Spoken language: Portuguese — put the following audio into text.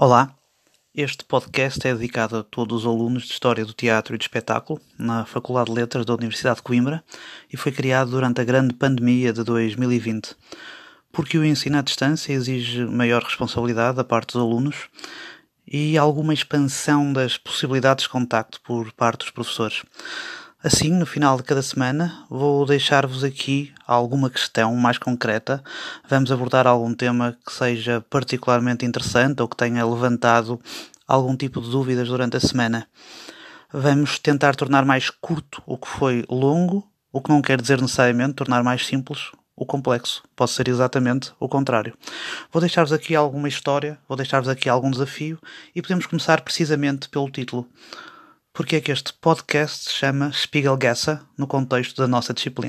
Olá, este podcast é dedicado a todos os alunos de História do Teatro e do Espetáculo na Faculdade de Letras da Universidade de Coimbra e foi criado durante a grande pandemia de 2020, porque o ensino à distância exige maior responsabilidade da parte dos alunos e alguma expansão das possibilidades de contacto por parte dos professores. Assim, no final de cada semana, vou deixar-vos aqui alguma questão mais concreta. Vamos abordar algum tema que seja particularmente interessante ou que tenha levantado algum tipo de dúvidas durante a semana. Vamos tentar tornar mais curto o que foi longo, o que não quer dizer necessariamente tornar mais simples o complexo. Pode ser exatamente o contrário. Vou deixar-vos aqui alguma história, vou deixar-vos aqui algum desafio e podemos começar precisamente pelo título porque é que este podcast se chama Spiegelgessa no contexto da nossa disciplina.